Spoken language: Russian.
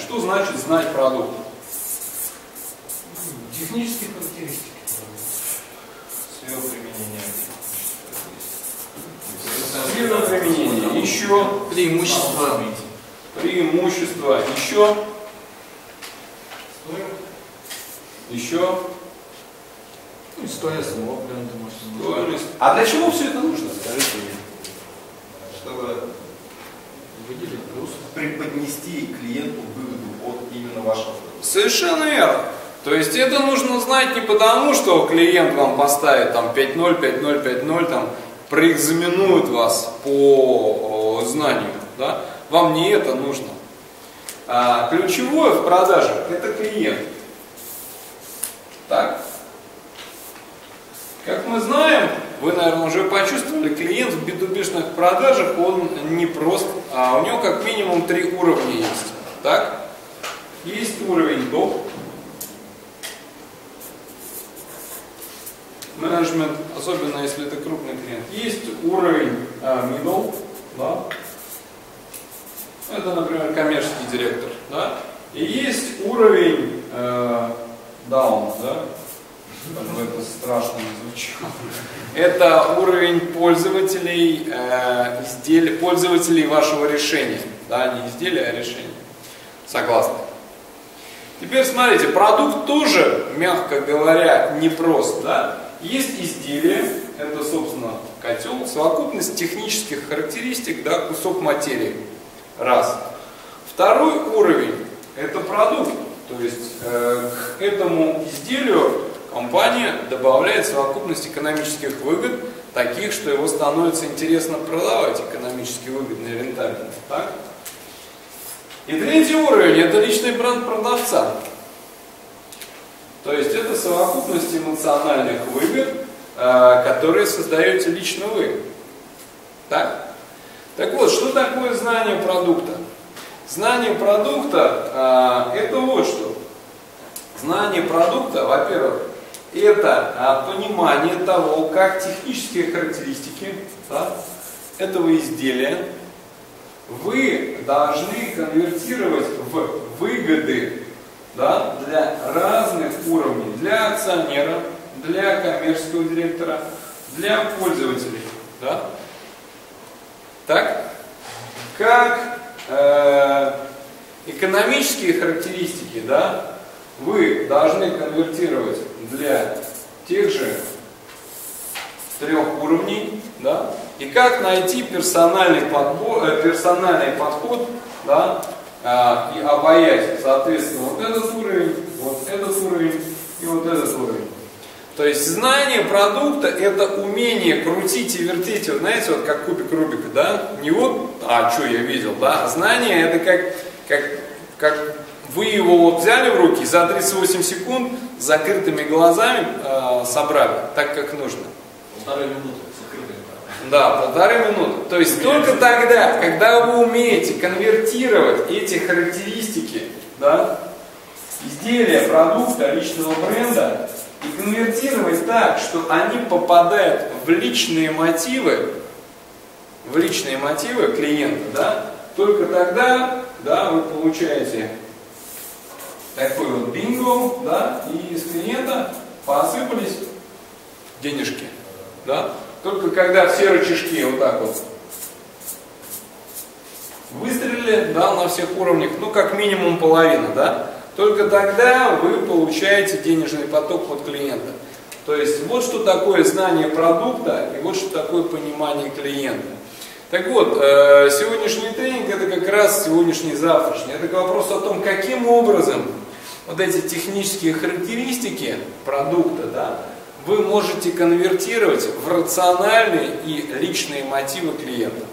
Что значит знать продукт? Технические характеристики. Сфера применения. Сфера применения. Еще Преимущества. преимущества. Еще. Еще. Ну, и стоимость. Стоимость. А для чего все это нужно? Преподнести клиенту выгоду от именно вашего продукта. Совершенно верно. То есть это нужно знать не потому, что клиент вам поставит там 5.0, 5.0, 5.0, там проэкзаменует вас по знанию. Да? Вам не это нужно. А ключевое в продажах это клиент. Так? Как мы знаем, вы, наверное, уже почувствовали, клиент в B2B продажах, он не прост, а у него как минимум три уровня есть. Так? Есть уровень топ, менеджмент, особенно если это крупный клиент. Есть уровень а, middle, да? это, например, коммерческий директор. Да? И есть уровень э, down, да? Как бы это страшно не звучало. Это уровень пользователей, э, изделий, пользователей вашего решения. Да, не изделия, а решения. Согласны? Теперь смотрите, продукт тоже, мягко говоря, непрост. Да? Есть изделие, это, собственно, котел, совокупность технических характеристик, да, кусок материи. Раз. Второй уровень – это продукт. То есть э, к этому изделию компания добавляет совокупность экономических выгод, таких, что его становится интересно продавать экономически выгодно и рентабельно. Так? И третий уровень – это личный бренд продавца. То есть это совокупность эмоциональных выгод, э, которые создаете лично вы. Так? Так вот, что такое знание продукта? Знание продукта э, это вот что. Знание продукта, во-первых, это а, понимание того, как технические характеристики да, этого изделия вы должны конвертировать в выгоды да, для разных уровней, для акционера, для коммерческого директора, для пользователей. Да? Так? Как э, экономические характеристики да, вы должны конвертировать для тех же трех уровней, да, и как найти персональный, подбор, э, персональный подход, да, э, и обаять, соответственно, вот этот уровень, вот этот уровень и вот этот уровень. То есть знание продукта это умение крутить и вертеть, вот знаете, вот как кубик Рубика, да? Не вот, а что я видел, да? Знание это как, как, как вы его вот взяли в руки за 38 секунд с закрытыми глазами э, собрали, так как нужно. Полторы минуты закрытые. Да, полторы минуты. То есть только тогда, когда вы умеете конвертировать эти характеристики, да, изделия, продукта, личного бренда, и конвертировать так, что они попадают в личные мотивы, в личные мотивы клиента, да, только тогда, да, вы получаете такой вот бинго, да, и из клиента посыпались денежки, да. Только когда все рычажки вот так вот выстрелили, да, на всех уровнях, ну, как минимум половина, да, только тогда вы получаете денежный поток от клиента. То есть вот что такое знание продукта и вот что такое понимание клиента. Так вот, э, сегодняшний тренинг это как раз сегодняшний завтрашний. Это вопрос о том, каким образом вот эти технические характеристики продукта, да, вы можете конвертировать в рациональные и личные мотивы клиента.